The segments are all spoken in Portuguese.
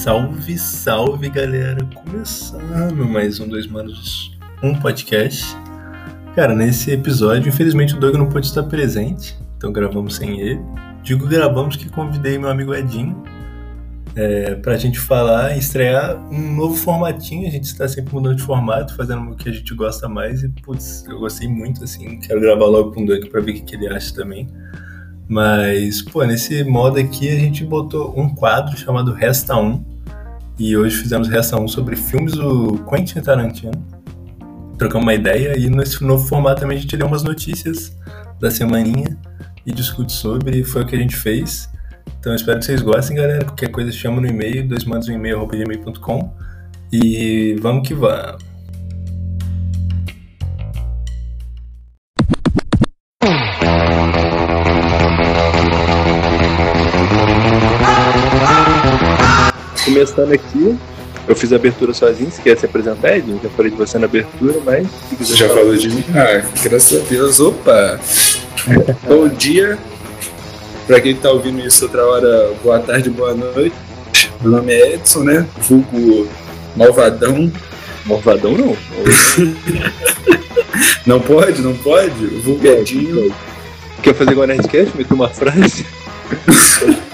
Salve, salve galera! Começando mais um Dois Manos, um podcast. Cara, nesse episódio, infelizmente o Doug não pôde estar presente, então gravamos sem ele. Digo gravamos que convidei meu amigo Edinho é, pra gente falar, estrear um novo formatinho. A gente está sempre mudando de formato, fazendo o que a gente gosta mais. E, putz, eu gostei muito, assim. Quero gravar logo com o Doug pra ver o que ele acha também. Mas, pô, nesse modo aqui a gente botou um quadro chamado Resta 1. E hoje fizemos 1 sobre filmes do Quentin Tarantino. Trocamos uma ideia e nesse novo formato também a gente lê umas notícias da semaninha e discute sobre. Foi o que a gente fez. Então espero que vocês gostem, galera. Qualquer coisa chama no e-mail, dois mandos um e-mail. E vamos que vamos. Começando aqui, eu fiz a abertura sozinho, se quer se apresentar, Edinho? Já falei de você na abertura, mas. Você já falou de mim? Ah, graças a Deus. Opa! Bom dia. Pra quem tá ouvindo isso outra hora, boa tarde, boa noite. Meu nome é Edson, né? Vulgo Malvadão. Malvadão não. Não pode, não pode? Vulgo Edinho. Quer fazer igual a Nerdcast? Meter uma frase?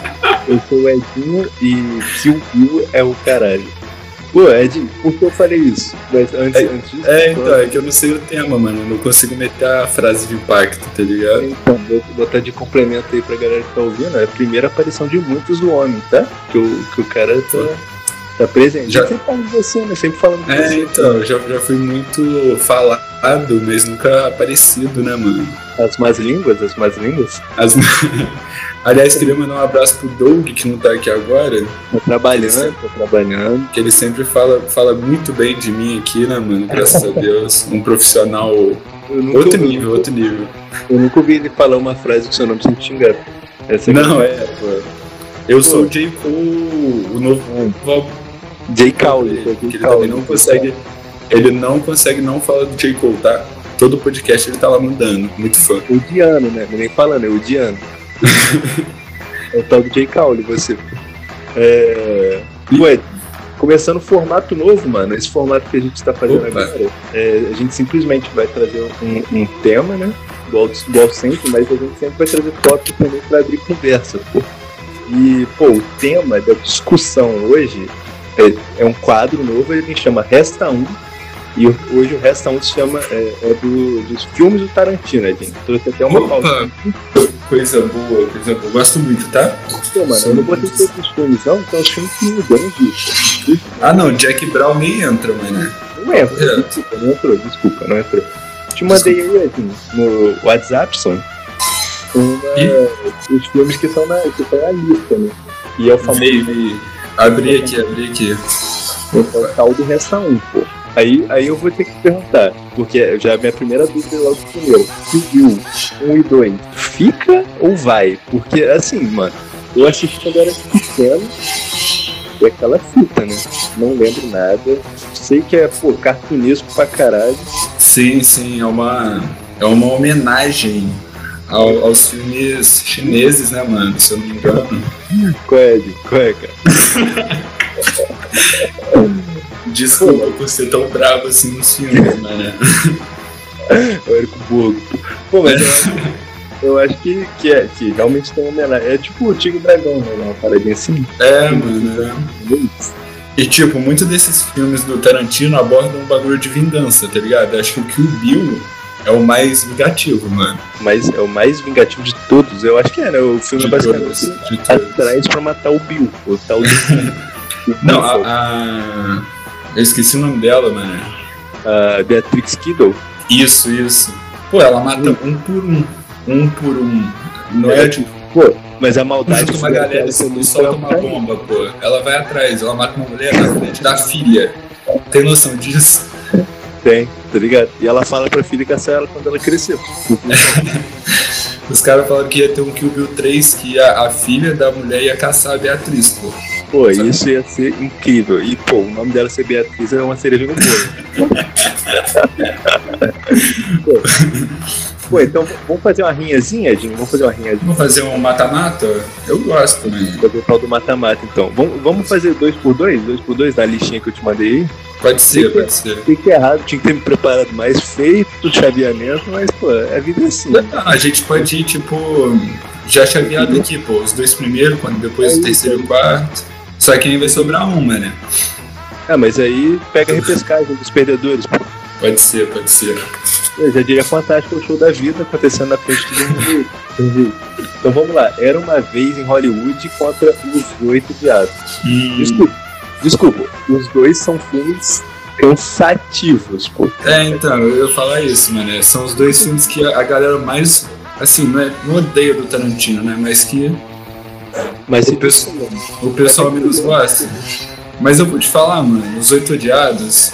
eu sou o Edinho e Kill Bill é o caralho. Pô, Edinho, por que eu falei isso? Mas antes, É, antes disso, É, então, é que eu não sei o tema, mano. Eu não consigo meter a frase de impacto, tá ligado? Então, vou botar de complemento aí pra galera que tá ouvindo. É a primeira aparição de muitos do homem, tá? Que o, que o cara tá, tá presente. Já- sempre fala de você, né? Sempre falando de É, você. então, já, já fui muito falado, mas nunca aparecido, né, mano? As más línguas, as más línguas. As- Aliás, queria mandar um abraço pro Doug, que não tá aqui agora, Tá trabalhando, tá trabalhando. que ele sempre fala, fala muito bem de mim aqui, né, mano? Graças a Deus. Um profissional. Outro ouvi, nível, outro nível. eu nunca ouvi ele falar uma frase que seu nome sem te xingar. Essa Não, é, pô. Eu sou o J. Cole, o novo. J. Cowley. que ele também não consegue. Ele não consegue não falar do J. Cole, tá? Todo podcast ele tá lá mandando. Muito fã. O Diano, né? Nem falando, é o Diano. é o tal do J. Cowley, você. É. Ué, começando formato novo, mano. Esse formato que a gente tá fazendo Opa. agora, é, a gente simplesmente vai trazer um, um tema, né? Igual, igual sempre, mas a gente sempre vai trazer tópicos também pra abrir conversa, pô. E, pô, o tema da discussão hoje é, é um quadro novo, ele chama Resta 1. E hoje o Resta 1 se chama é, é do, dos filmes do Tarantino, Edinho. Trouxe até uma. Opa! Coisa boa, coisa boa. Gosto muito, tá? Pô, mano, eu não botei todos os filmes, não, então os filmes que me dão disso. Ah, não, Jack Brown nem entra, mano. Não entrou, É. desculpa, não entrou, desculpa, não entrou. Te mandei aí, no WhatsApp, son, uma, os filmes que estão na, que estão na lista, né? E é o famoso. Abri aqui, abri aqui. é o tal do Resta 1, pô. Aí, aí eu vou ter que perguntar, porque já é a minha primeira dúvida logo primeiro. Se viu 1 e 2, fica ou vai? Porque, assim, mano, eu assisti quando era pequeno, e aquela fita, né? Não lembro nada. Sei que é, pô, cartunesco pra caralho. Sim, sim, é uma, é uma homenagem ao- aos filmes chineses, né, mano? Se eu não me engano. Qual é? Qual é, cara? Desculpa por ser tão bravo assim nos filmes, mano. O Érico Borgo. Pô, mas eu acho, eu acho que, que, é, que realmente tem uma homenagem. É tipo o Tigre Dragão, né? Uma paradinha assim. É, mano. é. E tipo, muitos desses filmes do Tarantino abordam um bagulho de vingança, tá ligado? Acho que o Kill Bill é o mais vingativo, mano. Mas é o mais vingativo de todos. Eu acho que é, né? O filme é De basicamente todos, todos. atrás pra matar o Bill. O tal do. Não, a, a- Eu esqueci o nome dela, mano. a Beatrix Kiddo. Isso, isso. Pô, ela mata um por um. Um por um. Não é tipo, Pô, mas a maldade junto com uma galera assim, solta uma pra- bomba, pô. Ela vai atrás, ela mata uma mulher na frente da filha. Tem noção disso? Tem, tá ligado? E ela fala pra filha caçar ela quando ela cresceu. Os caras falaram que ia ter um Kill Bill 3 que a, a filha da mulher ia caçar a Beatriz, pô. Pô, isso ia ser incrível. E, pô, o nome dela ser Beatriz é uma cereja no bolo. Pô, então vamos fazer uma rinhazinha, Edinho? Vamos fazer uma rinhazinha. Vamos fazer um mata-mata? Eu gosto também. Fazer o tal do mata-mata, então. Vamos, vamos fazer dois por dois? Dois por dois na listinha que eu te mandei aí? Pode ser, pode ser. É errado, tinha que ter me preparado mais, feito o chaveamento, mas, pô, a vida é assim. Não, a gente pode ir, tipo, já chaveado aqui, pô. Os dois primeiros, quando depois É o terceiro e o quarto. Só que aí vai sobrar uma, né? Ah, mas aí pega a repescagem dos perdedores, pô. Pode ser, pode ser. Eu já diria fantástico o show da vida acontecendo na frente de mundo. Então vamos lá. Era uma vez em Hollywood contra os oito diabos. Hum, Desculpa, desculpa. Os dois são filmes cansativos, pô. É, então, eu ia falar isso, mano. São os dois filmes que a galera mais. Assim, não, é, não odeia do Tarantino, né? Mas que Mas o, pessoal, o pessoal menos gosta. Mas eu vou te falar, mano, Os Oito Odiados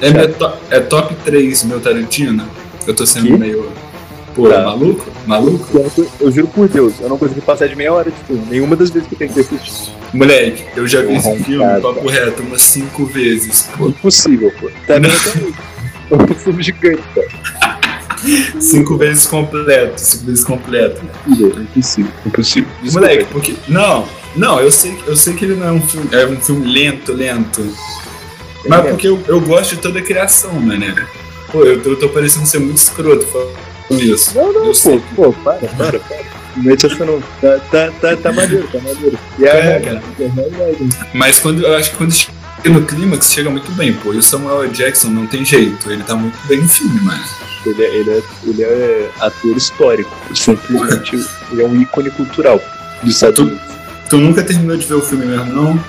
é, to- é top 3 meu Tarantino. Eu tô sendo Que? meio. Pô, Tá. maluco? Maluco? eu, eu juro por Deus, eu não consegui passar de meia hora de filme. Nenhuma das vezes que eu tentei assistir. Moleque, eu já vi esse filme, papo reto, umas 5 vezes. Pô, Impossível, pô. Tá hoje. É um filme gigante, cara. cinco vezes completo, cinco vezes completo. Impossível, impossível. Impossível. Moleque, porque. Não, não, eu sei, eu sei que ele não é um filme. É um filme lento, lento. Mas É. porque eu, eu gosto de toda a criação, mano. Pô, eu, eu tô parecendo ser muito escroto falando isso. Não, não, Eu pô, sei. pô, para, para, para. Essa não. Tá, tá, tá, tá maneiro, tá maneiro. E É, realidade, é a realidade. Mas quando eu acho que quando chega no clímax, chega muito bem, pô. E o Samuel. Jackson não tem jeito, ele tá muito bem no filme, mano. Ele é, ele, é, ele é ator histórico. Simplesmente ele é um ícone cultural dos Estados Tu- Unidos. Tu nunca terminou de ver o filme mesmo, não?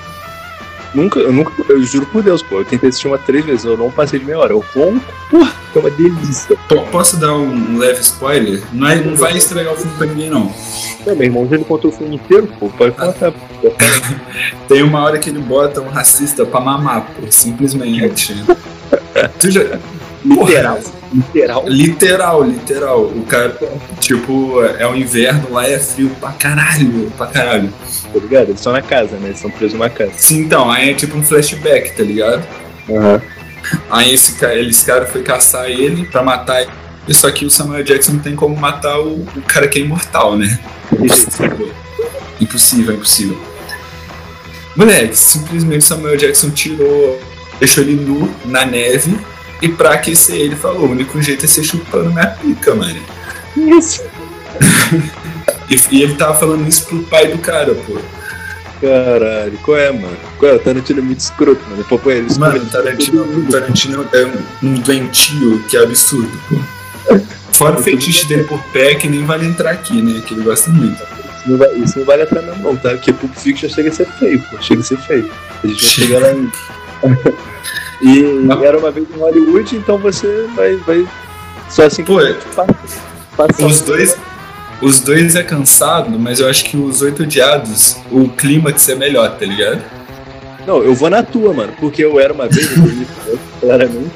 Nunca, eu nunca, eu juro por Deus, pô. Eu tentei assistir uma três vezes, eu não passei de meia hora. Eu vou, porra, é uma delícia. Po- Posso dar um leve spoiler? Não, é- não vai estragar o filme pra ninguém, não. Não, meu irmão, ele contou o filme inteiro, pô. Pode contar, pô. Tem uma hora que ele bota um racista pra mamar, pô, simplesmente. tu já. Literal, literal. Literal, literal. O cara, tipo, é o inverno, lá é frio pra caralho, pra caralho. Tá ligado? Eles estão na casa, né? Eles estão presos numa casa. Sim, então, aí é tipo um flashback, tá ligado? Aham. Aí esse cara, esse cara foi caçar ele pra matar ele. Só que o Samuel Jackson não tem como matar o, o cara que é imortal, né? Impossível, impossível. Moleque, simplesmente Samuel Jackson tirou, deixou ele nu na neve e pra aquecer ele falou: o único jeito é ser chupando minha pica, mano. Isso. E, e ele tava falando isso pro pai do cara, pô. Caralho, qual é, mano? Qual é? O Tarantino é muito escroto, mano. Pô, pô, eles Mano, o Tarantino, o Tarantino é um, um doentio que é absurdo, pô. Fora o fetiche dele por pé, que nem vale entrar aqui, né? Que ele gosta muito. Isso não, vai, isso não vale a pena não, tá? Porque Pulp Fiction chega a ser feio, pô. Chega a ser feio. A gente vai Chega. chegar lá ainda. e era uma vez em Hollywood, então você vai, vai só assim Pô, é- passa, Os dois, os dois é cansado, mas eu acho que os oito odiados, o clímax é melhor, tá ligado? Não, eu vou na tua, mano, porque eu era uma vez, isso, claramente.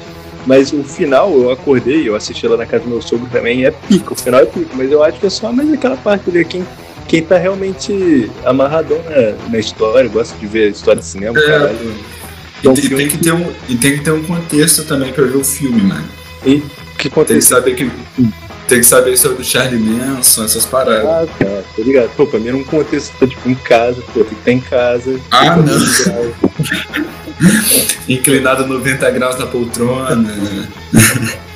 Mas o final, eu acordei, eu assisti lá na casa do meu sogro também, é pico, o final é pico, mas eu acho que é só mais aquela parte ali, quem, quem tá realmente amarradão na, na história, gosta de ver história de cinema, É. caralho. E Então, tem, tem que ter um, e tem que ter um contexto também pra ver o filme, mano. E que Tem que saber que. Tem que saber sobre o Charlie Manson, essas paradas. Ah, tá, tá ligado? Pô, pra mim era um contexto, tá, tipo, em casa, pô, tem que estar em casa. Ah, não. Inclinado 90 graus na poltrona.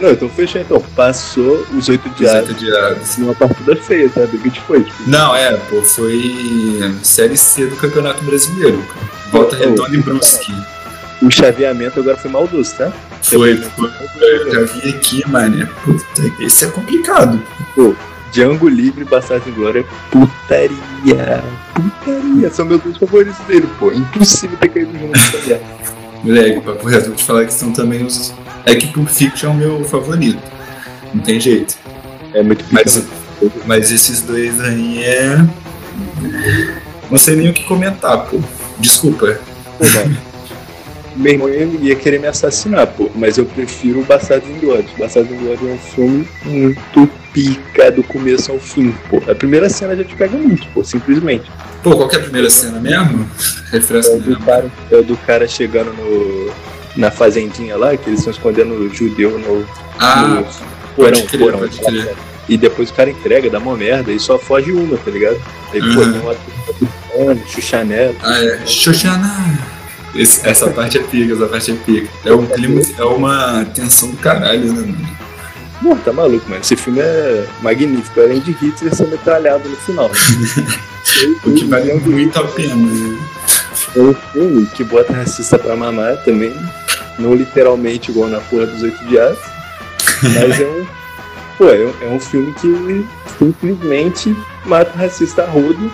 Não, então fechou então. Passou os oito Os oito dias numa partida feia, sabe? O que foi? Tipo, Não, é, pô, foi Série C do Campeonato Brasileiro. pô. Volta Redonda e Brusque. o chaveamento agora foi maldoso, tá? Foi, foi. Eu já vi aqui, mano. Puta, esse é complicado. Django Livre e Bastardos em Glória, putaria. Putaria. São meus dois favoritos dele, pô. Impossível ter caído junto nessa merda. Moleque, papo reto, vou te falar que são também os. É que Pulp Fiction é o meu favorito. Não tem jeito. É muito Mas, mas esses dois aí é. Não sei nem o que comentar, pô. Desculpa. Meu irmão ia, querer me assassinar, pô, mas eu prefiro o Bastardos Inglórios. Bastardos Inglórios é um filme muito pica do começo ao fim, pô. A primeira cena já te pega muito, pô, simplesmente. Pô, qual que é a primeira cena mesmo? É Refresca o do mesmo. cara, é o do cara chegando no, na fazendinha lá, que eles estão escondendo o judeu no, Ah, porão, crer, porão. E depois o cara entrega, dá uma merda, e só foge uma, tá ligado? Aí, uhum. pô, tem uma tudo Xuxanela. Ah, é. Xuxana. essa parte é pica, essa parte é pica. É um clima, é uma tensão do caralho, né, mano? Pô, tá maluco, mano. Esse filme é magnífico, além de Hitler ser metralhado no final. o que vale muito a pena. Né? É um filme que bota racista pra mamar também. Não literalmente igual na porra dos oito dias. Mas é um. Pô, é um, é um filme que simplesmente mata o racista rodo.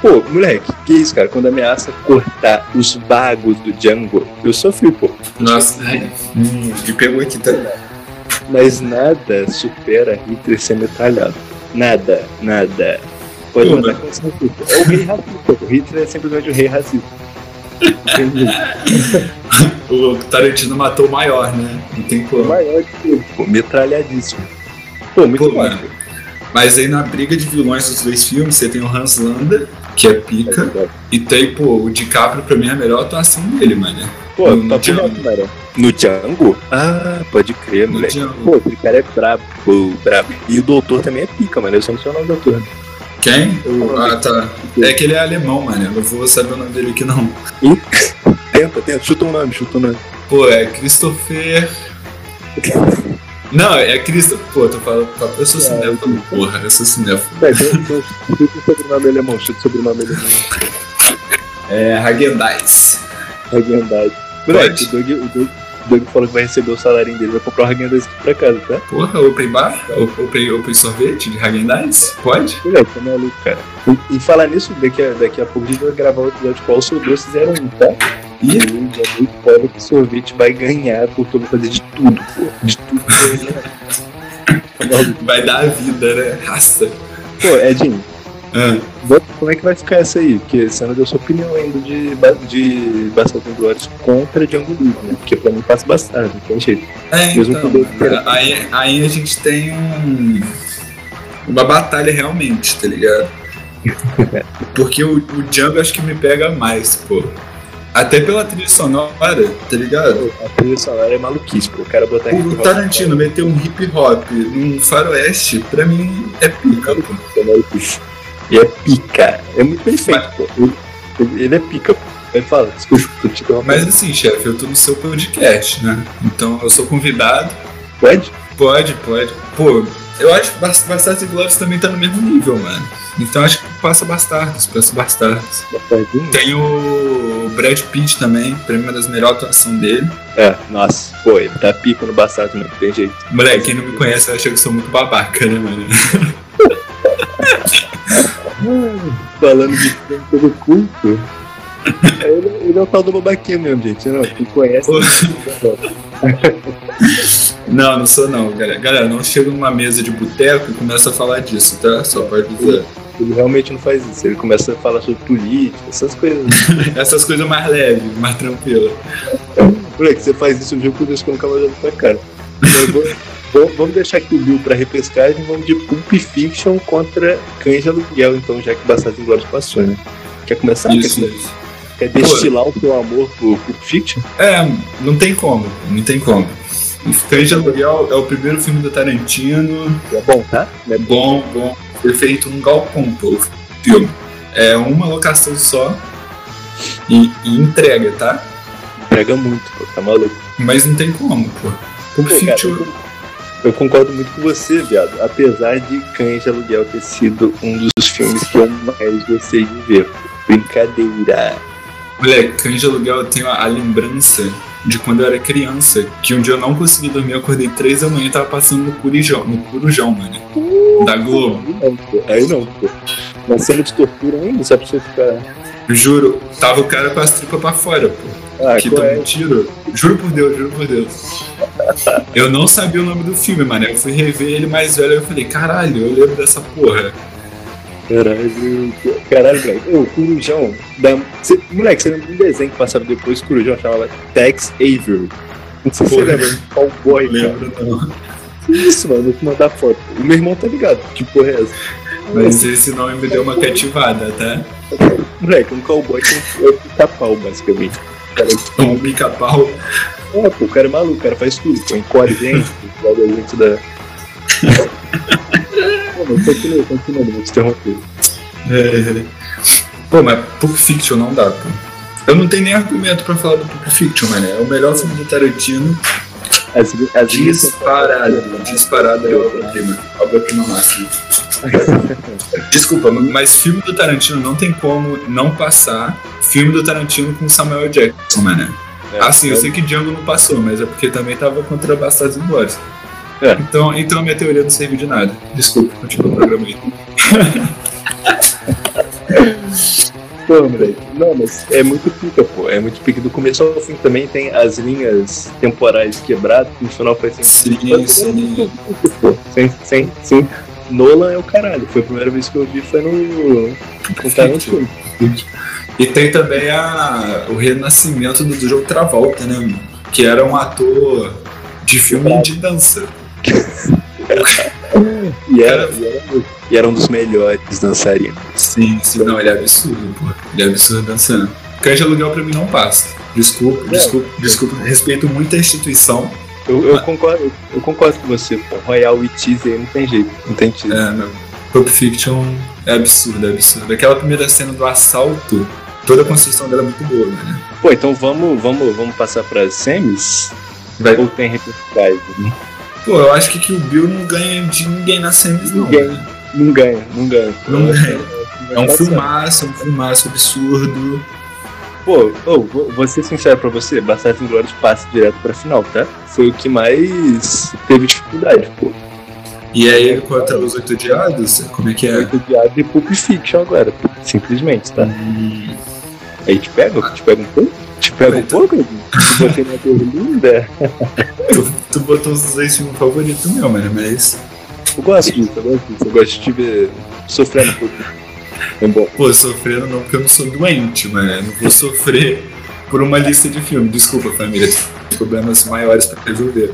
Pô, moleque, que isso, cara? Quando ameaça cortar os bagos do Django, eu sofri, pô. Nossa, ai, hum, me pegou aqui também. Mas nada supera Hitler ser metralhado. Nada, nada. Pode mandar com É o rei racista. O Hitler é simplesmente o rei racista. o Tarantino matou o maior, né? Não tem como. O maior de tudo, pô, metralhadíssimo. Pô, muito pô, bom. Mas aí na briga de vilões dos dois filmes, você tem o Hans Landa, que é pica, é e tem, pô, o DiCaprio pra mim é a melhor atuação dele, mano. Pô, no, tá Django. No Django? Ah, pode crer, no moleque. Django. Pô, esse cara é brabo, brabo. E o doutor também é pica, mano. Eu só não sei o nome do doutor. Quem? ah, tá. É que ele é alemão, mano. Eu não vou saber o nome dele aqui, não. tenta, tenta. Chuta um nome, chuta um nome. Pô, é Christopher... Não, é Christopher... Pô, tô falando... Eu sou cinéfilo, porra. Eu sou cinéfilo. É, chuta o sobrenome alemão. Chuta o sobrenome alemão. É Hagendaz. Hagendaz. Moleque, o Doug, o Doug Doug falou que vai receber o salário dele, vai comprar o Hagen Dazs aqui pra casa, tá? Porra, Open Bar? Open, open Sorvete de Hagen Dazs? Pode? Olha, tá maluco, cara. E, e falar nisso, daqui a, daqui a pouco a gente vai gravar o episódio qual sobrou fizeram um, tá? E é muito foda que o sorvete vai ganhar porque eu vou fazer de tudo, pô. De tudo Vai dar a vida, né? Raça. Pô, Edinho, ah. Como é que vai ficar essa aí? Porque você não deu sua opinião ainda de, de Bastardos Glórias contra Django Livre, né? Porque pra mim passa Bastardo, não tem jeito. É, Mesmo então, aí, aí a gente tem um, uma batalha realmente, tá ligado? Porque o, o Django acho que me pega mais, pô. Até pela trilha sonora, tá ligado? A trilha sonora é maluquice, pô. O cara botar O Tarantino meter um hip hop num faroeste, pra mim é pica, pô. É. E é pica. É muito bem feito, pô. Ele, é pica, pô. Ele fala, desculpa, te Mas assim, chefe, eu tô no seu podcast, né? Então eu sou convidado. Pode? Pode, pode. Pô, eu acho que Bastardos e Glórias também tá no mesmo nível, mano. Então acho que passa Bastardos, passa Bastardos. Bastardinho? Tem o Brad Pitt também, pra mim uma das melhores atuações dele. É, nossa, pô, ele tá pico no Bastardos, não tem jeito. Moleque, quem não me conhece acha que eu sou muito babaca, né, mano? Falando de pelo culto. Ele, ele, é o tal do babaquinho mesmo, gente. Não, quem conhece. não, não sou não, galera. Galera, não chega numa mesa de boteco e começa a falar disso, tá? Só pode dizer. Ele realmente não faz isso. Ele começa a falar sobre política, essas coisas. essas coisas mais leves, mais tranquilas. Moleque, você faz isso, Deus que eu nunca mais olho pra cara. Eu vou, vamos deixar aqui o Bill pra repescagem vamos de Pulp Fiction contra Cães de Aluguel, então, já que Bastardos Inglórios passou, né? Quer começar? Isso, quer, isso. quer destilar Pô. o seu amor por Pulp Fiction? É, não tem como, não tem como. Cães de Aluguel é o primeiro filme do Tarantino. É bom, tá? É bom, bom. Foi feito num galpão, pô, filme. É uma locação só e, e entrega, tá? Entrega muito, pô, tá maluco. Mas não tem como, pô. Pulp Fiction... Eu concordo muito com você, viado. Apesar de Cães de Aluguel ter sido um dos filmes que eu mais gostei de ver. Brincadeira. Moleque, Cães de Aluguel eu tenho a, a, lembrança de quando eu era criança, que um dia eu não consegui dormir, eu acordei três da manhã e tava passando no Curujão, no Curujão, mano. Uh, da Globo. Aí não, pô. Uma cena de tortura ainda, só pra você ficar. Juro, tava o cara com as tripas pra fora, pô. Ah, que tomou um tiro. Juro por Deus, juro por Deus. Eu não sabia o nome do filme, mano. Eu fui rever ele mais velho e eu falei, caralho, eu lembro dessa porra. Caralho, caralho, moleque. Ô, Corujão. Da... Cê, moleque, você lembra de um desenho que passava depois? Corujão chamava Tex Avery. Não sei se você lembra, um cowboy. Lembro, não. Isso, mano, vou te mandar foto. O meu irmão tá ligado, que porra é essa? Mas esse nome me deu uma cativada, tá? Moleque, um cowboy com um pica-pau, basicamente. Cara, um pica-pau. É, pô, o cara é maluco, o cara faz tudo. Pô, encolhe gente, joga gente da, continua, continua, não vou te interromper. É... Pô, mas Pulp Fiction não dá, pô. Eu não tenho nem argumento pra falar do Pulp Fiction, mano. É o melhor filme do Tarantino. As, as Disparado, disparado é obra-prima. Obra-prima máxima. Desculpa, mas filme do Tarantino não tem como não passar filme do Tarantino com Samuel Jackson, mano. É, assim, eu sei que Django não passou, mas é porque também tava contra Bastardos Inglórios. É. Então, então a minha teoria não serviu de nada. Desculpa, continua o programa aí. Não, mas é muito pica, pô. É muito pica. Do começo ao fim também tem as linhas temporais quebradas, que no final faz sentido. Sim, sim. pô. Sem, sem, sim. Nolan é o caralho. Foi a primeira vez que eu vi, foi no. no Tarantino. E tem também a, o renascimento do, do jogo Travolta, né? Que era um ator de filme de dança. e, era, e, era, e era um dos melhores dançarinos. Sim, sim, não, ele é absurdo, pô. Ele é absurdo dançando. Cães de aluguel pra mim não passa. Desculpa, é, desculpa, desculpa. Respeito muito a instituição. Eu, eu, concordo, eu concordo com você, pô. Royal e Teaser não tem jeito, não tem teaser. É. Pulp Fiction é absurdo, é absurdo. Aquela primeira cena do assalto, toda a construção dela é muito boa, né? Pô, então vamos, vamos, vamos passar para semis? Vai. Ou tem? Né? Pô, eu acho que, que o Bill não ganha de ninguém na semis, não. Ninguém. Né? Não ganha, não ganha. Não ganha. É um filmaço, é um filmaço absurdo. Pô, oh, vou ser sincero pra você, Bastardos Inglórios passa direto pra final, tá? Foi o que mais teve dificuldade, pô. E aí, contra os Oito Diados, como é que é? Oito Diados e Pulp Fiction agora, simplesmente, tá? Hum. Aí te pega, te pega um pouco? Te pega um pouco? Tu botei na berlinda? tu, tu botou os dois filmes favoritos meu, mano, mas... Eu gosto disso, eu gosto disso. Eu gosto de te ver sofrendo um pouco. É bom. Pô, sofrendo não porque eu não sou doente, mano. Eu não vou sofrer por uma lista de filmes. Desculpa, família. Problemas maiores pra resolver.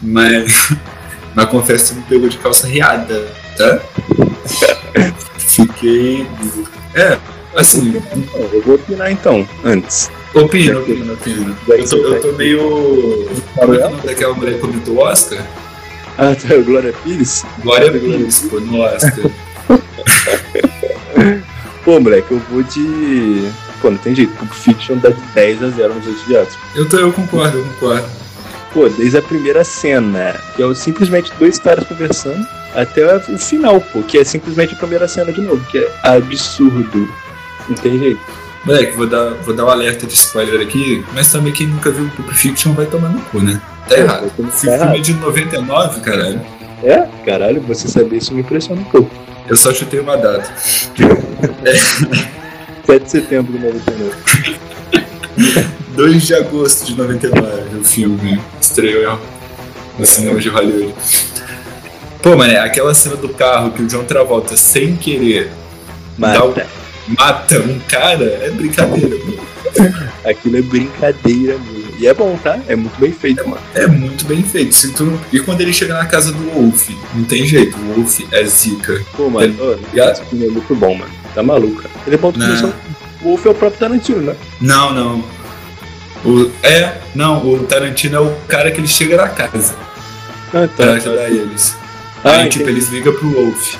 Mas... Mas confesso que me pegou de calça riada, tá? Fiquei... É, assim... Eu vou opinar então, antes. Opina, opina, opina. Eu tô, eu tô meio. É é daquela mulher que comentou o Oscar? Ah, tá, Glória Pires? Glória Pires, pô, no Oscar. pô, moleque, eu vou de. Pô, não tem jeito. Pulp Fiction dá de 10 a 0 nos outros dias. Eu, tô, eu concordo, eu concordo. Pô, desde a primeira cena, que é simplesmente dois caras conversando, até o final, pô, que é simplesmente a primeira cena de novo, que é absurdo. Não tem jeito. Moleque, vou dar, vou dar um alerta de spoiler aqui, mas também quem nunca viu o Pulp Fiction vai tomar no cu, né? Tá é, errado. Tá filme errado. de 99, caralho. É? Caralho, você saber isso me impressiona um pouco. Eu só chutei uma data. é. 7 de setembro de 99. 2 de agosto de 99, o filme estreou no cinema de Hollywood. Pô, mano, aquela cena do carro que o John Travolta, sem querer, Mata. dá o mata um cara, é brincadeira, mano. Aquilo é brincadeira, mano. E é bom, tá? É muito bem feito, mano. É muito bem feito. Se tu... E quando ele chega na casa do Wolf, não tem jeito, o Wolf é zica. Pô, mano, é... esse filme é muito bom, mano. Tá maluco, cara. Ele é bom do O Wolf é o próprio Tarantino, né? Não, não. O... É, não, o Tarantino é o cara que ele chega na casa. Ah, tá. Pra ajudar eles. Ah, Aí, tipo, eles ligam pro Wolf.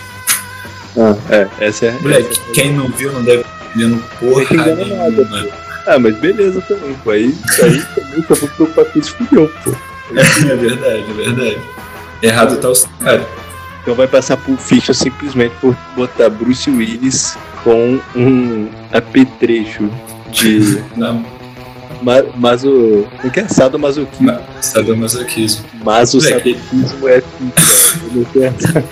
Ah, é, essa é. Moleque, essa é... quem não viu não deve vendo porra nenhuma. Nada, ah, mas beleza também, pô. Aí, isso aí também só vou preocupar com isso fudeu, pô. É, é verdade, é verdade. Errado tá os caras. Então vai passar por ficha simplesmente por botar Bruce Willis com um apetrecho de. Não. Ma, maso. O que é? Sadomasoquismo. Ma, sadomasoquismo. Mas o sadomasoquismo é ficha.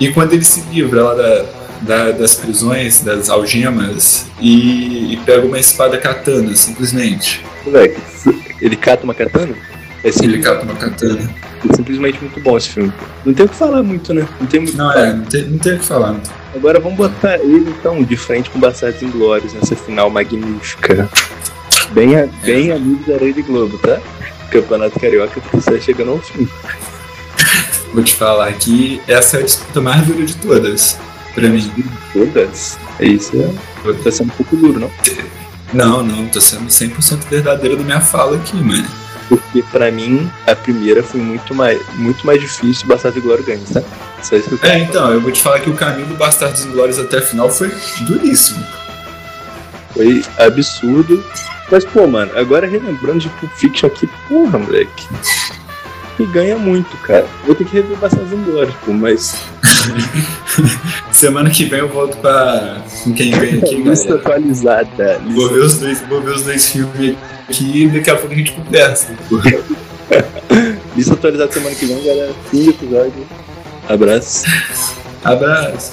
E quando ele se livra lá da, da, das prisões, das algemas, e, e, pega uma espada katana, simplesmente. Moleque, ele cata uma katana? É ele cata uma katana. É simplesmente muito bom esse filme. Não tem o que falar muito, né? Não tem muito Não, é, não tem, não tem o que falar. Agora vamos botar ele então de frente com Bastardos Inglórios nessa final magnífica. Bem, é. bem amigo da Rede Globo, tá? Campeonato Carioca que está chegando ao fim. Vou te falar que essa é a disputa mais dura de todas, pra mim. Todas? É isso, é. Tá sendo um pouco duro, não? Não, não, tô sendo 100% verdadeiro da minha fala aqui, mano. Porque pra mim, a primeira foi muito mais, muito mais difícil Bastardos e Glória ganhar, tá? Só isso que eu quero É, então, eu vou te falar que o caminho do Bastardos Inglórios até a final foi duríssimo. Foi absurdo. Mas, pô, mano, agora relembrando de Pulp Fiction aqui, porra, moleque. E ganha muito, cara. Vou ter que rever Bastardos pô, mas Semana que vem eu volto pra com quem vem aqui, lista atualizada. Vou ver os dois, vou ver os dois filmes aqui e daqui a pouco a gente conversa. Lista atualizada semana que vem, galera. Fim do episódio. Abraço. Abraço.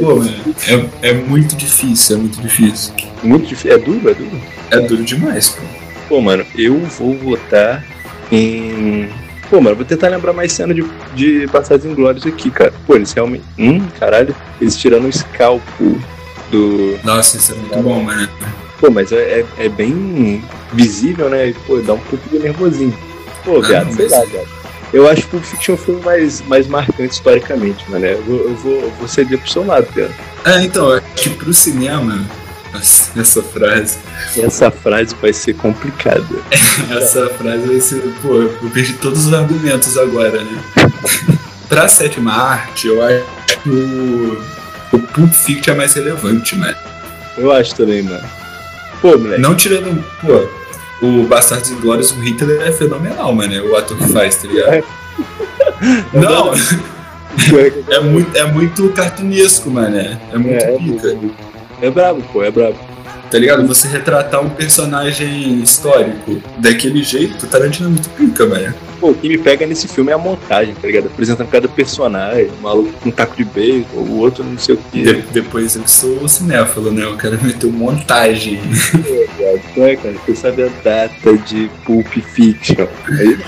Pô, mano, é, é muito difícil, é muito difícil. Muito difícil. É duro, é duro. É duro demais, pô. Pô, mano, eu vou votar em. Pô, mano, vou tentar lembrar mais cena de, de Passados Inglórios aqui, cara. Pô, eles realmente. Hum, caralho. Eles tirando o scalpo do. Nossa, isso é muito bom, mano. Pô, mas é, é, é bem visível, né? Pô, dá um pouco de nervosinho. Pô, Ah, viado, sei mas- lá, viado. Eu acho que o Fiction foi o mais, mais marcante historicamente, mano. Eu vou, eu vou, eu vou ceder pro seu lado, cara. É, então, eu acho que pro cinema, essa frase, Essa frase vai ser complicada. essa frase vai ser, pô, eu perdi todos os argumentos agora, né? pra sétima arte, eu acho que o, o Pulp Fiction é mais relevante, mano. Eu acho também, mano. Pô, moleque. Não tirando, pô, o Bastardos Inglórios, o Hitler é fenomenal, mano, é o ator que faz, tá ligado? Não, é muito, é muito cartunesco, mano, é, é muito É, é, pica. É brabo, pô, é brabo. Tá ligado? Você retratar um personagem histórico daquele jeito, Tarantino é muito pica, velho. Pô, o que me pega nesse filme é a montagem, tá ligado? Apresentando cada personagem, o maluco com um taco de beijo, o outro não sei o que. De- depois eu sou cinéfilo, né? Eu quero meter montagem. É, cara, você sabe a data de Pulp Fiction. Aí,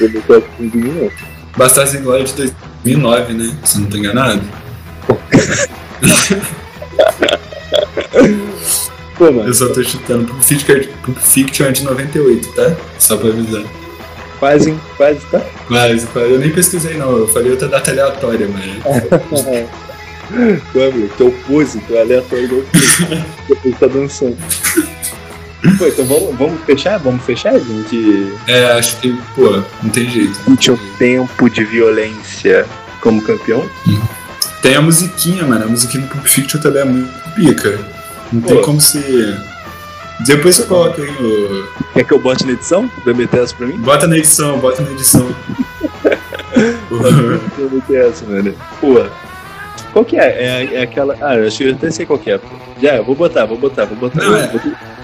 eu não tô com não. Bastardos Inglórios de 2009, né? Se não tô enganado. Pô, mano, Eu só tô chutando. Pulp Fiction, é Pulp Fiction é de 98, tá? Só pra avisar. quase, quase, tá? Quase, quase. Eu nem pesquisei, não. Eu falei outra data aleatória, mano. Pô, meu, teu pose, teu aleatório igual o Depois tá dançando. Pô, então vamos, vamos fechar? Vamos fechar, gente? É, acho que, pô, não tem jeito. Tinha um tempo de violência como campeão. Tem a musiquinha, mano. A musiquinha do Pulp Fiction também é muito pica. Não tem Pô. como se. Depois eu coloco aí o. Quer que eu bote na edição? Dá essa pra mim? Bota na edição, bota na edição. Tenho essa, mano. Pô. Qual que é? É, é aquela. Ah, eu acho que eu até sei qual que é. Pô. Já, eu vou botar, vou botar, vou botar. Não, é.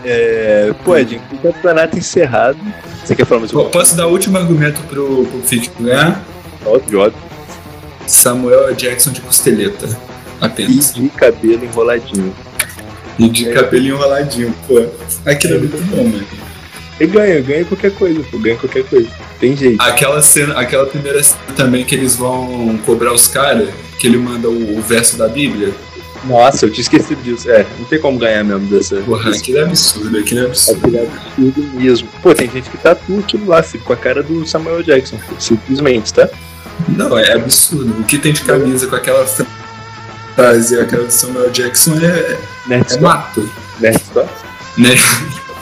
É, pô, Edinho, o campeonato encerrado. Você quer falar mais alguma Posso dar o último argumento pro Fiction ganhar? coisa? Óbvio, óbvio. Samuel Jackson de costeleta. Apenas. E de cabelo enroladinho. E de cabelinho enroladinho, pô. Aquilo é muito bom, mano. E ganha, ganha qualquer coisa, pô, ganha qualquer coisa. Tem jeito. Aquela cena, aquela primeira cena também que eles vão cobrar os caras, que ele manda o, o verso da Bíblia. Nossa, eu tinha esquecido disso. É, não tem como ganhar mesmo dessa. Porra, aquilo é absurdo, aquilo é absurdo. Aquilo é absurdo mesmo. Pô, tem gente que tatua aquilo lá, filho, com a cara do Samuel Jackson, simplesmente, tá? Não, é absurdo. O que tem de camisa com aquela frase, aquela do Samuel Jackson é, Nerd é Store? mato. Nerd Store? né?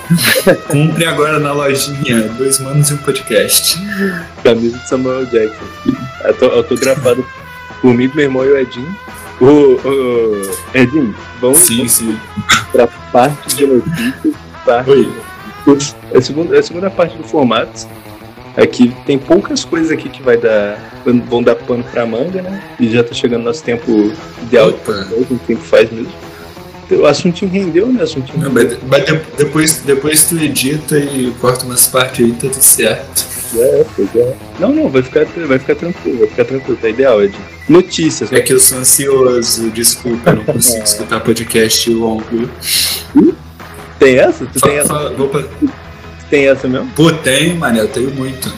Compre agora na lojinha Dois Manos e um Podcast. Camisa de Samuel Jackson. Auto- Autografado por mim, meu irmão e o Edinho. O, o Edinho, vamos Sim, sim. pra parte de notícias. Parte Oi. É a, segunda, é a segunda parte do formato. Aqui tem poucas coisas aqui que vai dar, vão dar pano pra manga, né? E já tá chegando nosso tempo ideal de Opa. gente sempre faz mesmo. O assuntinho rendeu, né? O assuntinho Não, mas- mas de- depois, depois tu edita e corta umas partes aí, tá tudo certo. É, pois é. Não, não, vai ficar, vai ficar tranquilo, vai ficar tranquilo, tá ideal, Ed. Notícias, É que eu sou ansioso, desculpa, eu não consigo escutar podcast longo. tem essa? Tu tem essa? fala, vou pra... Tem essa mesmo? Pô, tenho, mano, eu tenho muito.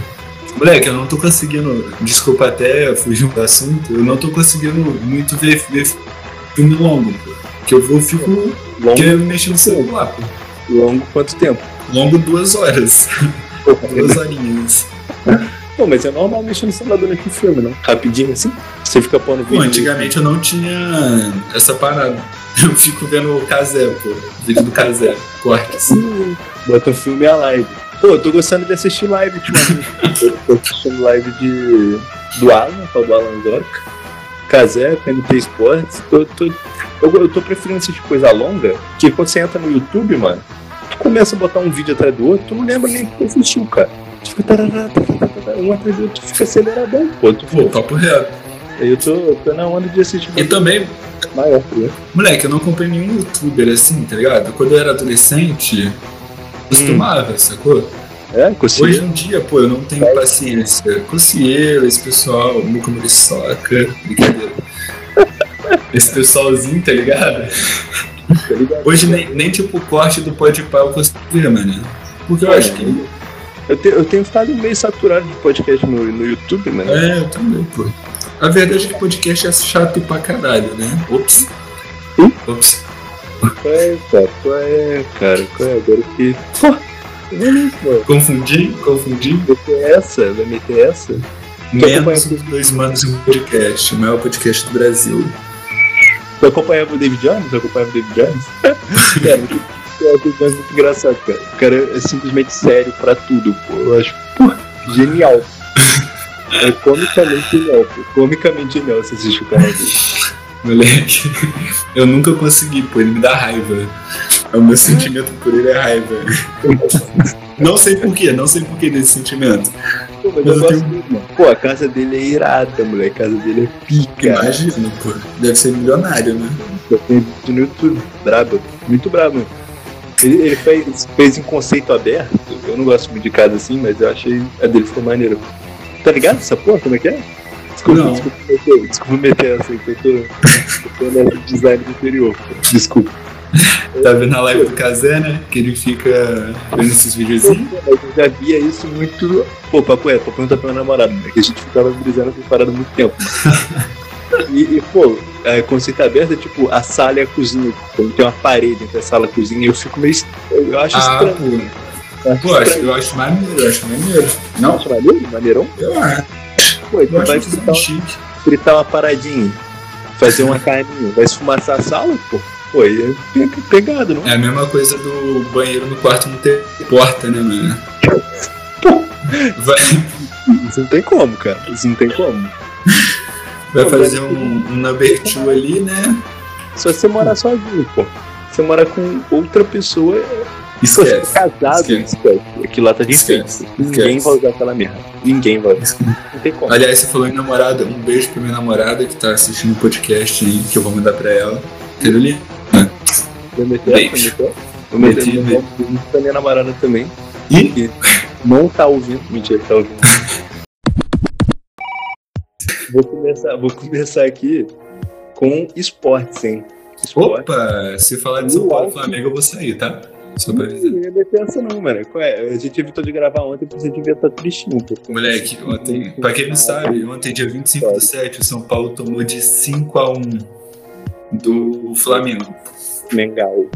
Moleque, eu não tô conseguindo. Desculpa até fugir do assunto, eu não tô conseguindo muito ver, ver filme longo, pô. Que eu vou fico Longo, querendo mexer no celular, pô. longo quanto tempo? Longo duas horas. duas horinhas. Pô, mas é normal mexer no celular durante o filme, não? Rapidinho assim? Você fica pondo Pô, vídeo. antigamente eu não tinha essa parada. Eu fico vendo o Casé, pô. Vídeo do Casé, cortes. Bota um filme a live. Pô, eu tô gostando de assistir live ultimamente. eu tô assistindo live de. do Alan, o do Alan Zoca. Casé, PNT Sports. Tô, tô, eu, eu tô preferindo assistir coisa longa, que quando você entra no YouTube, mano, tu começa a botar um vídeo atrás do outro, tu não lembra nem o que tu assistiu, cara. Tu fica tarará, tarará, tarará, um atrás do outro, tu fica aceleradão, pô. Tu Pô, papo reto. Eu tô, tô na onda de assistir E também, maior, tá ligado? moleque, eu não acompanhei nenhum youtuber assim, tá ligado? Quando eu era adolescente, costumava, sacou? É, Hoje em dia, pô, eu não tenho paciência. Concieira, esse pessoal, Muca Muriçoca, brincadeira. Esse pessoalzinho, tá ligado? Tá ligado? Hoje nem, nem tipo o corte do Podpah eu consigo ver, mano. Porque eu acho que. Eu, te- eu tenho ficado meio saturado de podcast no, no YouTube, mano. É, eu também, pô. A verdade é que podcast é chato pra caralho, né? Ops. Hum? Ops. Qual é, cara? Qual é, cara? Qual é? Agora que. Pô. Confundi, confundi. Meter essa? Vai meter essa? Menos dos dois manos em um podcast, o maior podcast do Brasil. Tu acompanhava o David Jones? Tu acompanhava o David Jones? cara, o David Jones é muito engraçado, cara. O cara é simplesmente sério pra tudo, pô. Eu acho, pô, genial. É comicamente pô. Comicamente você assistir o canal dele. Moleque, eu nunca consegui, pô, ele me dá raiva. O meu sentimento por ele é raiva. Não sei porquê, não sei porquê desse sentimento. Pô, mas Mas eu gosto tenho- dele. Pô, a casa dele é irada, moleque. A casa dele é pica. Imagina, pô. Deve ser milionário, né? Eu tenho no YouTube. Brabo. Muito brabo. Ele, ele fez, fez em conceito aberto. Eu não gosto muito de casa assim, mas eu achei a dele ficou maneiro. Tá ligado essa porra? Como é que é? Desculpa, Não. desculpa, meter, desculpa meter essa aí, que eu tô, eu tô no design do interior. Desculpa. Tá vendo a live do Kazé, né? Que ele fica vendo esses videozinhos. Eu já via isso muito. Pô, papo é, tô perguntando pra minha namorada, né? Que a gente ficava brisando essas paradas há muito tempo. E, e, pô, é, conceito aberto é tipo a sala e a cozinha. Então, tem uma parede entre a sala e a cozinha eu fico meio. Eu, eu acho Ah, estranho. pô. Eu acho Pô, acho, estranho. eu acho maneiro, eu acho maneiro. Não, Acho maneiro? Maneirão? eu acho. Pô, Eu tu vai acho fritar, chique. fritar uma paradinha, fazer uma carninha, vai esfumaçar a sala, pô. Pô, aí é pe- pegado, não? É a mesma coisa do banheiro no quarto não ter porta, né, mano? Vai, Isso não tem como, cara. Isso não tem como. vai Pô, fazer mas- um, um number two ali, né? Só você morar sozinho, pô. Você morar com outra pessoa, se Esquece. casado, Esquece. esquece. Aquilo lá tá Esquece. difícil. Ninguém Esquece. vai usar aquela merda. Ninguém vai usar. Não tem como. Aliás, você falou em namorada. Um beijo pra minha namorada que tá assistindo o podcast aí, que eu vou mandar pra ela. Carolina. Eu meter essa, Beijo. meter. Eu meter Meti, eu meter pra minha namorada também. E? que não tá ouvindo. Mentira, tá ouvindo. vou, começar, vou começar aqui com esportes, hein? Esporte. Opa, se falar de São Paulo e Flamengo, eu vou sair, tá? Avisar. Não ia meter essa não, mano. Qual é? A gente evitou de gravar ontem porque você devia estar tristinho. Pô. Moleque, ontem, pra quem não sabe, ontem, dia 25 do 7, o São Paulo tomou de 5 a 1 do Flamengo. Mengal.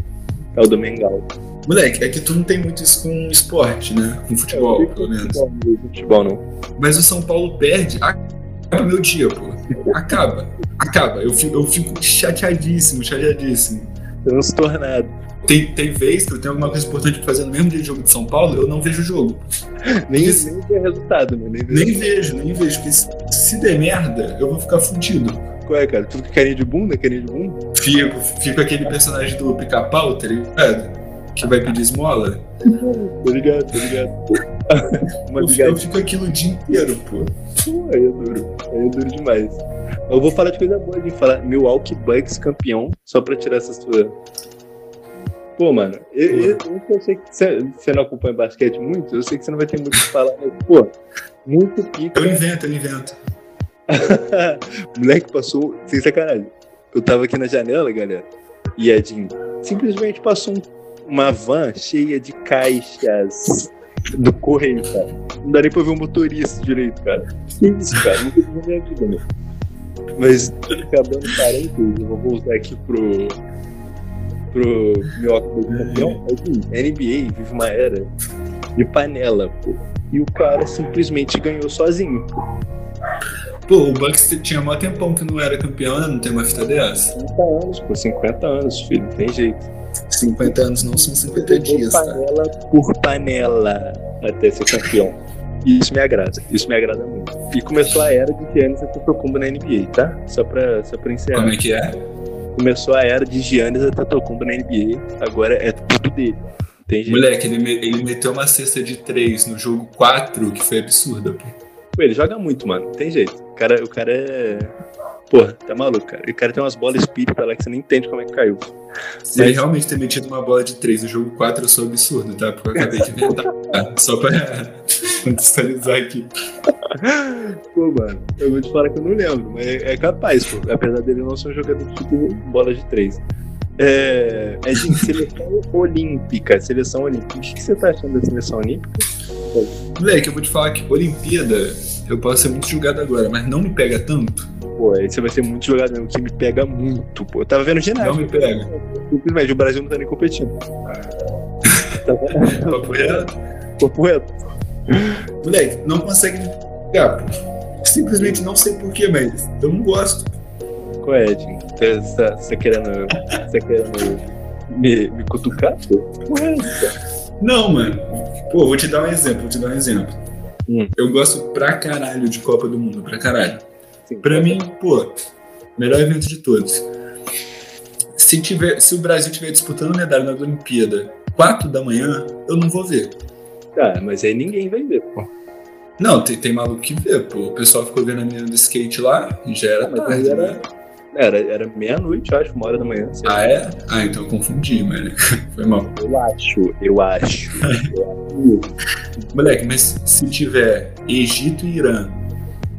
É o do Mengal. Moleque, é que tu não tem muito isso com esporte, né? Com futebol, pelo menos. Futebol, não, futebol não. Mas o São Paulo perde, acaba meu dia, pô. Acaba. Acaba. Eu fico, eu fico chateadíssimo, chateadíssimo. Transtornado. Tem, tem vez que eu tenho alguma coisa importante pra fazer no mesmo dia de jogo de São Paulo, eu não vejo o jogo. Nem, Isso. nem vê resultado, mano. Nem, vê Nem vejo, nem vejo. Porque se, se der merda, eu vou ficar fudido. Qual é, cara? Tu fica carinha de bunda, carinha de bunda? Fico, fico aquele personagem do pica-pau, tá ligado? Que vai pedir esmola. Tô ligado, tô ligado. Uma Eu, fico- eu fico aquilo o dia inteiro, pô. Pô, Aí é duro. Aí é duro demais. Eu vou falar de coisa boa, de falar Milwaukee Bucks campeão, só pra tirar essa sua. Pô, mano, eu, eu, eu, sei que você, não acompanha basquete muito, eu sei que você não vai ter muito o que falar, mas, pô, muito pica. Eu invento, eu invento. Moleque passou, sem sacanagem. Eu tava aqui na janela, galera, e Edinho simplesmente passou um- uma van cheia de caixas do correio, cara. Não dá nem pra ver o motorista direito, cara. Que isso, cara? Nunca vi minha vida, meu. Mas, acabando parênteses, eu vou voltar aqui pro. Pro Milwaukee Bucks campeão. Assim, NBA vive uma era de panela, pô. E o cara simplesmente ganhou sozinho. Pô, o Bucks tinha mó tempão que não era campeão, né? Não tem uma fita dessa. 50 anos, pô, 50 anos, filho, não tem jeito. 50 anos não são 50 dias, tá? panela por panela. até ser campeão. E isso me agrada, isso me agrada muito. E começou a era de Giannis Antetokounmpo na NBA, tá? Só pra, só pra encerrar. Como é que é? Começou a era de Giannis Antetokounmpo na NBA, agora é tudo dele. Jeito. Moleque, ele, ele meteu uma cesta de 3 no jogo 4, que foi absurda, pô. Pô, ele joga muito, mano. Tem jeito. O cara, o cara é. Porra, tá maluco, cara. O cara tem umas bolas espírita lá que você nem entende como é que caiu. Se ele realmente ter metido uma bola de 3 no jogo 4, eu sou absurdo, tá? Porque eu acabei de inventar. tá? Só pra contextualizar aqui. Pô, mano, eu vou te falar que eu não lembro, mas é, é capaz, pô. Apesar dele não ser um jogador de tipo bola de três. É, é de seleção olímpica, seleção olímpica. O que você tá achando da seleção olímpica? Moleque, eu vou te falar que Olimpíada eu posso ser muito julgado agora, mas não me pega tanto. Pô, aí você vai ser muito jogador, mesmo, que me pega muito, pô. Eu tava vendo Não ginástica. me pega. Simplesmente, o Brasil não tá nem competindo. Tá vendo? Papo reto. Papo reto. Moleque, não consegue pô. Simplesmente não sei porquê, mas eu não gosto. Qual é? Você tá, querendo, você tá querendo me, me cutucar? É? Não, mano. Pô, vou te dar um exemplo, vou te dar um exemplo. Hum. Eu gosto pra caralho de Copa do Mundo, pra caralho. Sim. Pra mim, pô, melhor evento de todos. Se, tiver, se o Brasil estiver disputando medalha na Olimpíada 4 da manhã, eu não vou ver. Tá, mas aí ninguém vai ver, pô. Não, tem, tem maluco que vê, pô. O pessoal ficou vendo a menina do skate lá e já era Ah, tarde, era- né? Era, era meia-noite, acho, uma hora da manhã. Ah, é? Ah, então eu confundi, mano. Foi mal. Eu acho, eu acho. eu acho. Moleque, mas se tiver Egito e Irã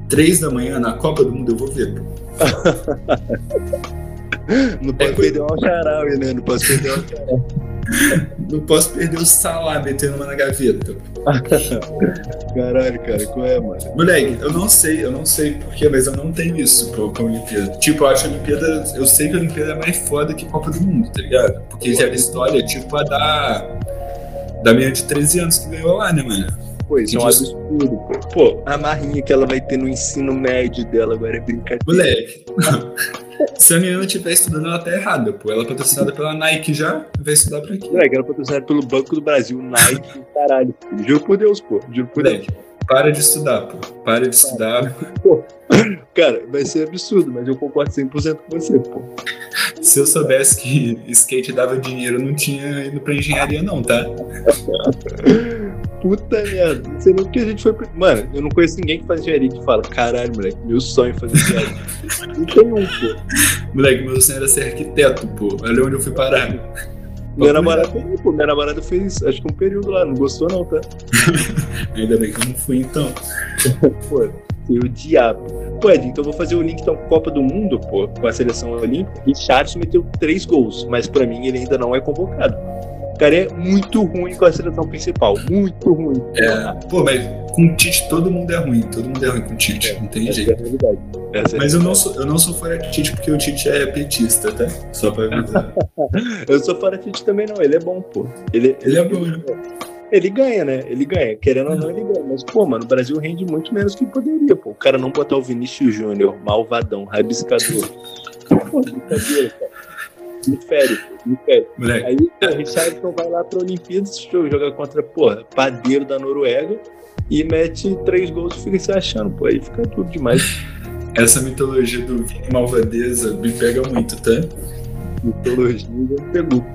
3 da manhã na Copa do Mundo, eu vou ver, pô. Não pode É, perder um Alcharaui, né? Não posso perder um Alcharaui. Não posso perder o Salah metendo uma na gaveta. Caralho, cara, qual é, mano? Moleque, eu não sei, eu não sei porquê, mas eu não tenho isso pô, com a Olimpíada. Tipo, eu acho a Olimpíada. Eu sei que a Olimpíada é mais foda que a Copa do Mundo, tá ligado? Porque já é história, tipo a da. Da menina de 13 anos que ganhou lá, né, mano? Pô, isso é um absurdo, pô. Pô, a marrinha que ela vai ter no ensino médio dela agora é brincadeira. Moleque. Se a menina estiver estudando, ela tá errada, pô. Ela é patrocinada pela Nike já, vai estudar pra quê? Moleque, ela é patrocinada pelo Banco do Brasil, Nike, caralho. Juro por Deus, pô. Juro por Deus. Para de estudar, pô. Para de estudar. Cara, vai ser absurdo, mas eu concordo 100% com você, pô. Se eu soubesse que skate dava dinheiro, eu não tinha ido pra engenharia, não, tá? Puta merda. Não sei nem porque a gente foi. Mano, eu não conheço ninguém que faz engenharia que fala, caralho, moleque, meu sonho é fazer engenharia. não tem um, pô. Moleque, meu sonho era ser arquiteto, pô. Olha onde eu fui parar. Minha namorada, pô, minha namorada fez acho que um período lá, não gostou não, tá? Ainda bem que eu não fui, então. Pô, e o diabo. Pô, Ed, então eu vou fazer o link então com Copa do Mundo, pô, com a seleção olímpica. E Charles meteu três gols, mas pra mim ele ainda não é convocado. O cara é muito ruim com a seleção principal, muito ruim. É, pô, mas com o Tite todo mundo é ruim. Todo mundo é ruim com o Tite. Não tem é jeito. é Mas eu não sou, eu não sou fora de Tite porque o Tite é petista, tá? Só pra avisar. Eu sou fora Tite também não, ele é bom, pô. Ele, Ele é bom, né? Ele ganha, né? Ele ganha. Querendo ou não, ele ganha. Mas, pô, mano, o Brasil rende muito menos que poderia, pô. O cara não botar o Vinícius Júnior, malvadão, rabiscador. Pô, brincadeira, cara. Me pô, me fere. Moleque, Aí o Richardson vai lá pra Olimpíadas, joga contra, porra, padeiro da Noruega e mete três gols e fica se achando, pô. Aí fica tudo demais. essa mitologia do Vini Malvadeza me pega muito, tá? Mitologia já pegou.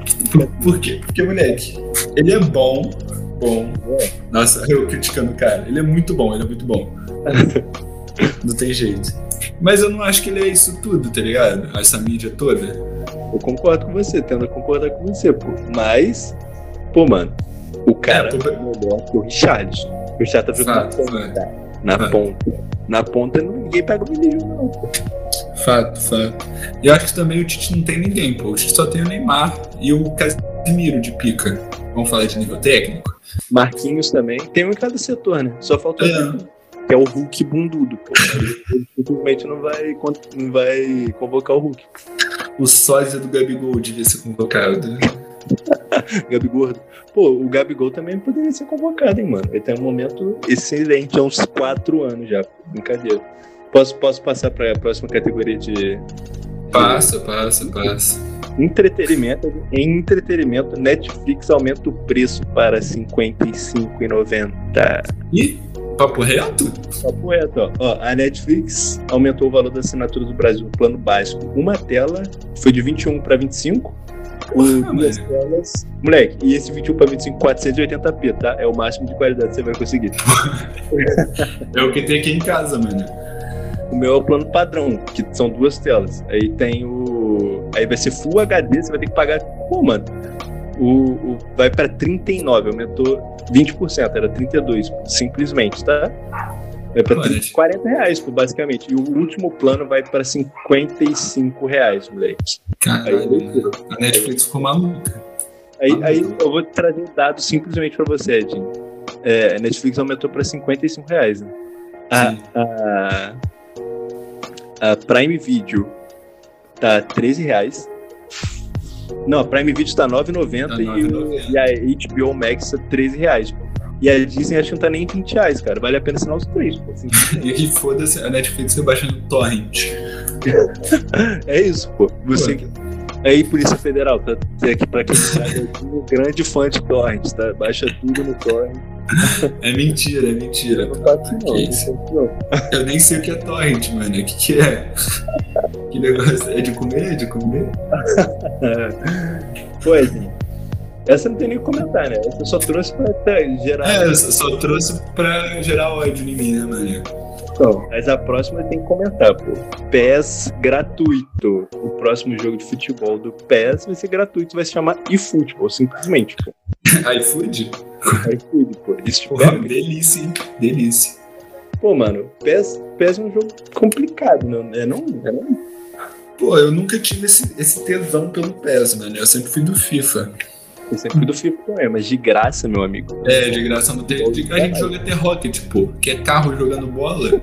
Por quê? Porque, moleque, ele é bom, bom. Nossa, eu criticando o cara. Ele é muito bom, ele é muito bom. Não tem jeito. Mas eu não acho que ele é isso tudo, tá ligado? Essa mídia toda. Eu concordo com você, tendo a concordar com você, pô. Mas, pô, mano, o cara É, tô- melhor que o Richardson. O Richardson tá Fato, jogando na ponta. Na Fato. ponta. Na ponta ninguém pega o menino, não, pô. Fato, fato. E eu acho que também o Tite não tem ninguém, pô. O Tite só tem o Neymar e o Casimiro de pica. Vamos falar de nível técnico? Marquinhos também. Tem um em cada setor, né? Só falta É. Hulk, que é o Hulk bundudo, pô. Ele simplesmente não vai, não vai convocar o Hulk. O sósia do Gabigol devia ser convocado. Gabi Gordo. Pô, o Gabigol também poderia ser convocado, hein, mano. Ele tem um momento excelente há uns quatro anos já. Brincadeira. Posso, posso passar pra próxima categoria de. Passa, passa, passa. Entretenimento, em entretenimento, Netflix aumenta o preço para R$ 55,90. Ih, papo reto? Papo reto, ó. ó. A Netflix aumentou o valor da assinatura do Brasil no plano básico. Uma tela foi de 21 para 25. Porra, duas mano. telas. Moleque, e esse 21 para 25, 480p, tá? É o máximo de qualidade que você vai conseguir. É o que tem aqui em casa, mano. O meu é o plano padrão, que são duas telas. Aí tem o. Aí vai ser Full HD, você vai ter que pagar. Pô, mano. O, o... Vai pra 39, aumentou 20%, era 32, simplesmente, tá? Vai 30, 40 reais, pô, basicamente. E o último plano vai pra 55 reais, moleque. Caralho, Aí, mano. A Netflix ficou maluca. Aí, aí eu vou trazer um dado simplesmente pra você, Edinho. É, a Netflix aumentou pra 55 reais, né? A, a, a Prime Video tá 13 reais. Não, a Prime Video tá 9,90 Tá e, o- 9,90. e a HBO Max tá 13 reais. pô. E a Disney acho que não tá nem 20 reais, cara. Vale a pena assinar os três. Pô, assim. E aí, foda-se, a Netflix foi baixando torrent. É isso, pô. Você. Aí, Polícia Federal, tá tá aqui pra quem sabe, eu um grande fã de torrent, tá? Baixa tudo no torrent. É mentira, é mentira. Não faço não. Que não não. Eu nem sei o que é torrent, mano. O que, que é? Que negócio? É de comer? É de comer? Pô, Edinho, essa não tem nem o que comentar, né? Essa eu só trouxe pra gerar. É, eu só trouxe pra gerar ódio em mim, né, mano? Não, mas a próxima tem que comentar, pô. PES gratuito. O próximo jogo de futebol do PES vai ser gratuito, vai se chamar eFootball, simplesmente, pô. iFood? iFood, pô. Isso, Porra, delícia, hein? Delícia. pô, mano, PES, PES é um jogo complicado, não é não? É não? Pô, eu nunca tive esse, esse tesão pelo PES, mano. Eu sempre fui do FIFA. Eu sempre fui do FIFA também, mas de graça, meu amigo. É, de graça não tem. de- A gente joga até Rocket, pô. Que é carro jogando bola.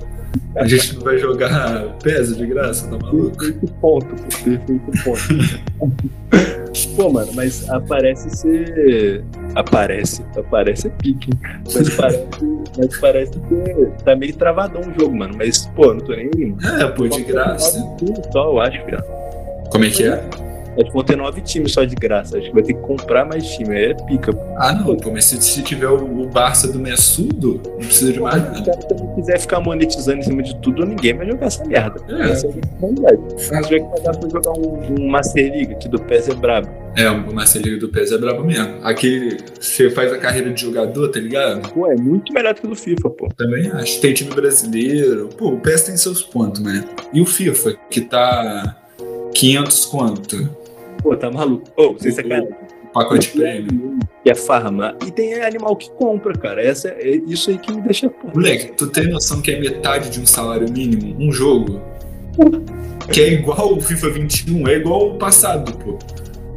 A gente não vai jogar PES de graça, tá maluco? Perfeito ponto. Perfeito ponto. Pô, mano, mas aparece ser. Aparece. Aparece é pique. Mas parece, mas parece que tá meio travadão o jogo, mano. Mas, pô, não tô nem. É, pô, de graça. Só, eu acho, cara. Como é que é? Acho que vão ter nove times só de graça. Acho que vai ter que comprar mais time. Aí é pica. pô. Ah, não, pô, mas se, se tiver o, o Barça do Messudo, não precisa de mais se nada. cara também quiser ficar monetizando em cima de tudo, ninguém vai jogar essa merda. É. Essa é a realidade. Se tiver que pagar pra jogar um, um Master League, que do PES é brabo. É, o Marcelinho do PES é brabo mesmo. Aquele, você faz a carreira de jogador, tá ligado? Pô, é muito melhor do que o do FIFA, pô. Também acho. Tem time brasileiro. Pô, o PES tem seus pontos, né? E o FIFA, que tá 500 quanto? Pô, tá maluco. Ô, você sacanagem. O pacote prêmio. Que é farmar. E tem animal que compra, cara. Essa, é isso aí que me deixa. Moleque, tu tem noção que é metade de um salário mínimo? Um jogo? Que é igual o FIFA 21, é igual o passado, pô.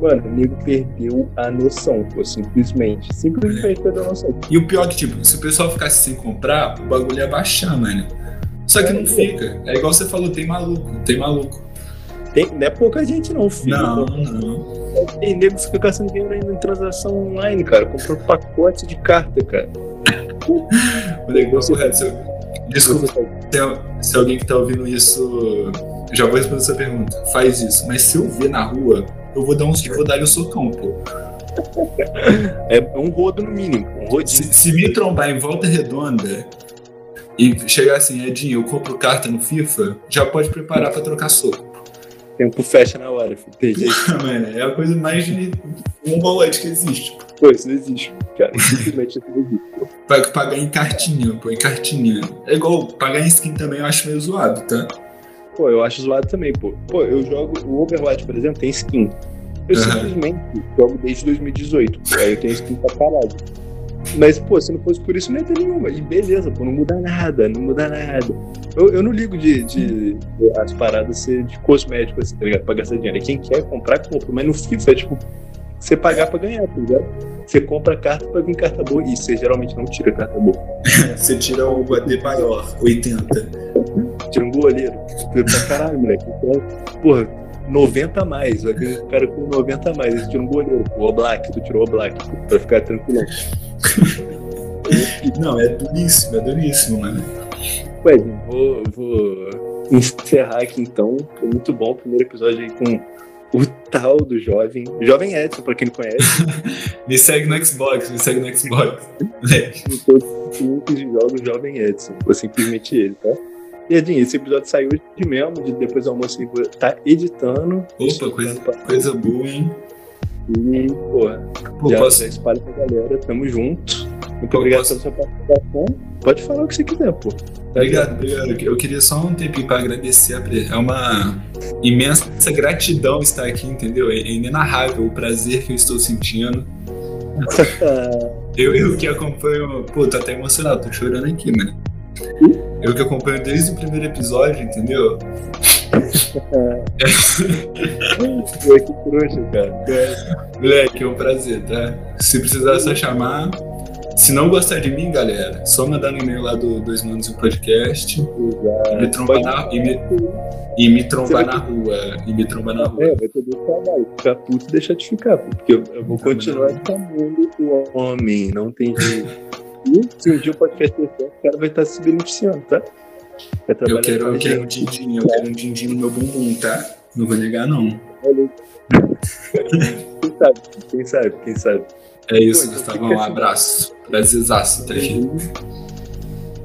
Mano, o nego perdeu a noção, pô, simplesmente. Simplesmente perdeu a noção. E o pior é que, tipo, se o pessoal ficasse sem comprar, o bagulho ia baixar, mano. Só que não fica. É igual você falou, tem maluco, tem maluco. Tem, não é pouca gente, não, filho. Não, não. Tem nego que fica gastando dinheiro ainda em transação online, cara. Comprou pacote de carta, cara. O legal é se Desculpa se, se alguém que tá ouvindo isso. Já vou responder essa pergunta. Faz isso. Mas se eu ver na rua, eu vou dar uns. Vou dar-lhe um socão, pô. É um rodo no mínimo. Um Se, se me trombar em volta redonda e chegar assim, Edinho, eu compro carta no FIFA, já pode preparar pra trocar soco. Tempo fecha na hora, filho. Tem jeito. Mano, é a coisa mais de mongolete que existe. Pô, isso não existe, cara. Simplesmente não existe. Vai pagar em cartinha, pô, em cartinha. É igual pagar em skin também, eu acho meio zoado, tá? Pô, eu acho zoado também, pô. Pô, eu jogo o Overwatch, por exemplo, tem skin. Eu Aham. simplesmente jogo desde 2018. Pô, aí eu tenho skin pra caralho. Mas, pô, se não fosse por isso, não ia ter nenhuma. E beleza, pô, não muda nada, não muda nada. Eu, eu não ligo de, de, de as paradas ser de cosméticos, assim, tá ligado? Pra gastar dinheiro. Quem quer comprar, compra. Mas no FIFA é tipo, você pagar pra ganhar, tá ligado? Você compra carta pra vir carta boa. E você geralmente não tira carta boa. Você tira o AD maior, 80. Tira um goleiro. Pra caralho, moleque. Então, porra, 90 a mais. Vai vir um cara com 90 a mais. Aí você tira um goleiro. O Oblak, tu tirou o Oblak. pô, Pra ficar tranquilo. Não, é duríssimo, é duríssimo, mano. Ué, vou, vou encerrar aqui então. Foi muito bom o primeiro episódio aí com o tal do jovem, jovem Edson, pra quem não conhece. me segue no Xbox, me segue no Xbox. em todos os links de jogos, jovem Edson. Ou simplesmente ele, tá? E Edinho, esse episódio saiu hoje mesmo, de depois do almoço tá editando. Opa, coisa, coisa boa, hein? E, porra, Pô, já, posso... já espalha pra galera, tamo junto. Muito pô, obrigado posso... pela sua participação. Pode falar o que você quiser, pô. Tá obrigado, obrigado. Eu queria só um tempinho pra agradecer. É uma imensa gratidão estar aqui, entendeu? É inenarrável o prazer que eu estou sentindo. eu, eu que acompanho. Pô, tô até emocionado, tô chorando aqui, mano. Eu que acompanho desde o primeiro episódio, entendeu? Pô, que trouxa, cara. Moleque, é um prazer, tá? Se precisar é só chamar. Se não gostar de mim, galera, só mandar no e-mail lá do Dois Manos e Podcast. E me trombar, na, e me, e me trombar na rua. E me trombar na rua. É, vai ter dois trabalhos. Ficar puto e deixar de ficar. Porque eu, eu vou continuar chamando o homem. Não tem jeito. E se um dia o podcast crescer, o cara vai estar se beneficiando, tá? Eu quero, eu quero um din-din, eu quero um din-din no meu bumbum, tá? Não vou negar, não. quem sabe, quem sabe, quem sabe. É isso, Gustavo. Um abraço. Prazerzaço tá.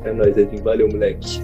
É nóis, Edinho. Valeu, moleque.